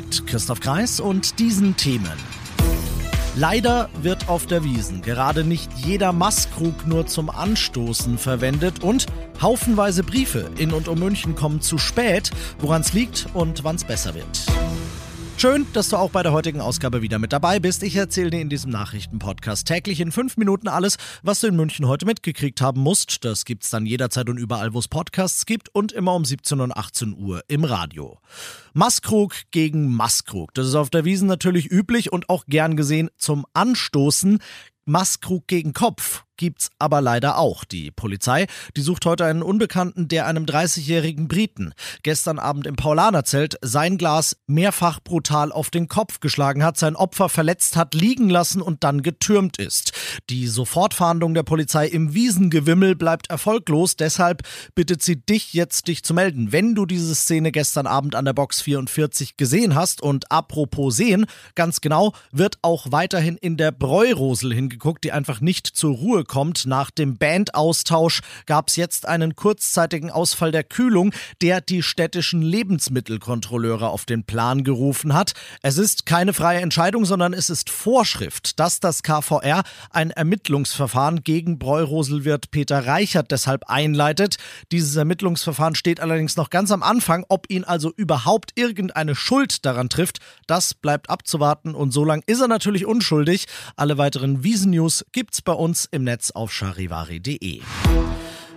Mit Christoph Kreis und diesen Themen. Leider wird auf der Wiesen gerade nicht jeder Maßkrug nur zum Anstoßen verwendet und haufenweise Briefe in und um München kommen zu spät, woran es liegt und wann es besser wird. Schön, dass du auch bei der heutigen Ausgabe wieder mit dabei bist. Ich erzähle dir in diesem Nachrichtenpodcast täglich in fünf Minuten alles, was du in München heute mitgekriegt haben musst. Das gibt's dann jederzeit und überall, wo es Podcasts gibt und immer um 17 und 18 Uhr im Radio. Maskrug gegen Maskrug. Das ist auf der Wiesen natürlich üblich und auch gern gesehen zum Anstoßen. Maskrug gegen Kopf gibt's aber leider auch. Die Polizei, die sucht heute einen Unbekannten, der einem 30-jährigen Briten gestern Abend im Paulanerzelt sein Glas mehrfach brutal auf den Kopf geschlagen hat, sein Opfer verletzt hat, liegen lassen und dann getürmt ist. Die Sofortfahndung der Polizei im Wiesengewimmel bleibt erfolglos, deshalb bittet sie dich jetzt, dich zu melden, wenn du diese Szene gestern Abend an der Box 44 gesehen hast. Und apropos sehen, ganz genau, wird auch weiterhin in der Bräurosel hingeguckt, die einfach nicht zur Ruhe kommt. Nach dem Bandaustausch gab es jetzt einen kurzzeitigen Ausfall der Kühlung, der die städtischen Lebensmittelkontrolleure auf den Plan gerufen hat. Es ist keine freie Entscheidung, sondern es ist Vorschrift, dass das KVR ein Ermittlungsverfahren gegen Bräuroselwirt Peter Reichert deshalb einleitet. Dieses Ermittlungsverfahren steht allerdings noch ganz am Anfang. Ob ihn also überhaupt irgendeine Schuld daran trifft, das bleibt abzuwarten. Und so lange ist er natürlich unschuldig. Alle weiteren Wiesen-News gibt's bei uns im Netz Netz auf charivari.de.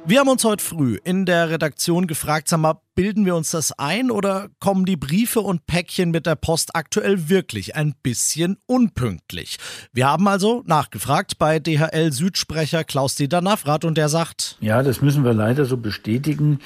Wir haben uns heute früh in der Redaktion gefragt, sag mal, bilden wir uns das ein oder kommen die Briefe und Päckchen mit der Post aktuell wirklich ein bisschen unpünktlich? Wir haben also nachgefragt bei DHL Südsprecher Klaus-Dieter Navrat und der sagt, ja, das müssen wir leider so bestätigen,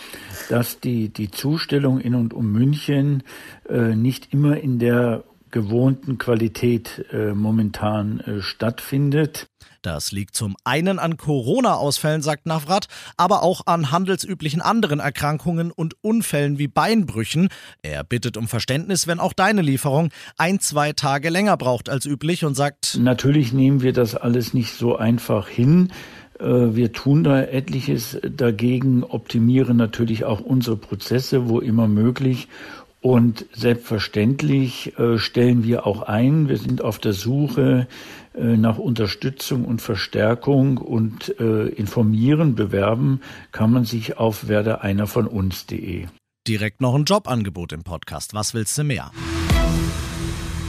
dass die, die Zustellung in und um München äh, nicht immer in der gewohnten Qualität äh, momentan äh, stattfindet. Das liegt zum einen an Corona-Ausfällen, sagt Navrat, aber auch an handelsüblichen anderen Erkrankungen und Unfällen wie Beinbrüchen. Er bittet um Verständnis, wenn auch deine Lieferung ein, zwei Tage länger braucht als üblich und sagt, natürlich nehmen wir das alles nicht so einfach hin. Äh, wir tun da etliches dagegen, optimieren natürlich auch unsere Prozesse, wo immer möglich und selbstverständlich äh, stellen wir auch ein. Wir sind auf der Suche äh, nach Unterstützung und Verstärkung und äh, informieren, bewerben kann man sich auf werde einer von uns.de. Direkt noch ein Jobangebot im Podcast. Was willst du mehr?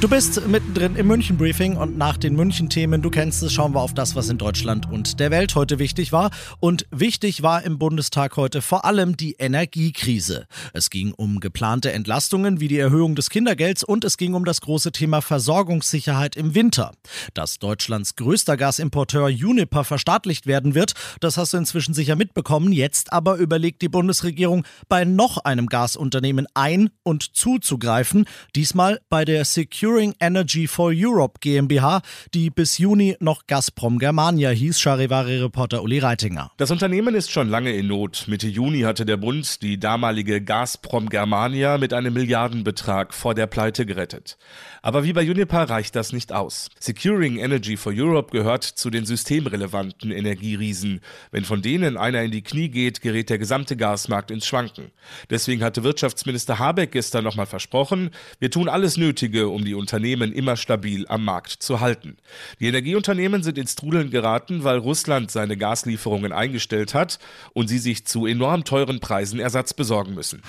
Du bist mittendrin im München-Briefing und nach den München-Themen, du kennst es, schauen wir auf das, was in Deutschland und der Welt heute wichtig war. Und wichtig war im Bundestag heute vor allem die Energiekrise. Es ging um geplante Entlastungen wie die Erhöhung des Kindergelds und es ging um das große Thema Versorgungssicherheit im Winter. Dass Deutschlands größter Gasimporteur Uniper verstaatlicht werden wird, das hast du inzwischen sicher mitbekommen. Jetzt aber überlegt die Bundesregierung, bei noch einem Gasunternehmen ein- und zuzugreifen. Diesmal bei der Security Securing Energy for Europe GmbH, die bis Juni noch Gazprom Germania hieß, Charivari-Reporter Uli Reitinger. Das Unternehmen ist schon lange in Not. Mitte Juni hatte der Bund die damalige Gazprom Germania mit einem Milliardenbetrag vor der Pleite gerettet. Aber wie bei Uniper reicht das nicht aus. Securing Energy for Europe gehört zu den systemrelevanten Energieriesen. Wenn von denen einer in die Knie geht, gerät der gesamte Gasmarkt ins Schwanken. Deswegen hatte Wirtschaftsminister Habeck gestern nochmal versprochen, wir tun alles Nötige, um die Unternehmen immer stabil am Markt zu halten. Die Energieunternehmen sind ins Trudeln geraten, weil Russland seine Gaslieferungen eingestellt hat und sie sich zu enorm teuren Preisen Ersatz besorgen müssen.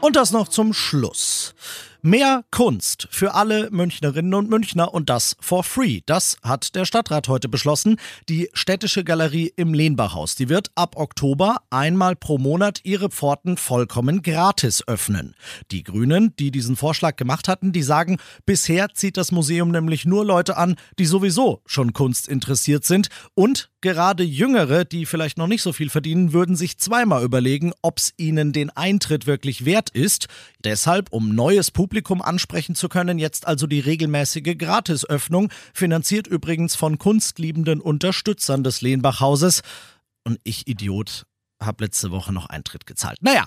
Und das noch zum Schluss. Mehr Kunst für alle Münchnerinnen und Münchner und das for free. Das hat der Stadtrat heute beschlossen. Die städtische Galerie im Lehnbachhaus, die wird ab Oktober einmal pro Monat ihre Pforten vollkommen gratis öffnen. Die Grünen, die diesen Vorschlag gemacht hatten, die sagen, bisher zieht das Museum nämlich nur Leute an, die sowieso schon Kunst interessiert sind und gerade Jüngere, die vielleicht noch nicht so viel verdienen, würden sich zweimal überlegen, ob es ihnen den Eintritt wirklich wert ist. Deshalb, um neues Publikum Publikum ansprechen zu können, jetzt also die regelmäßige Gratisöffnung, finanziert übrigens von kunstliebenden Unterstützern des Lehnbach-Hauses. Und ich, Idiot, habe letzte Woche noch Eintritt gezahlt. Naja,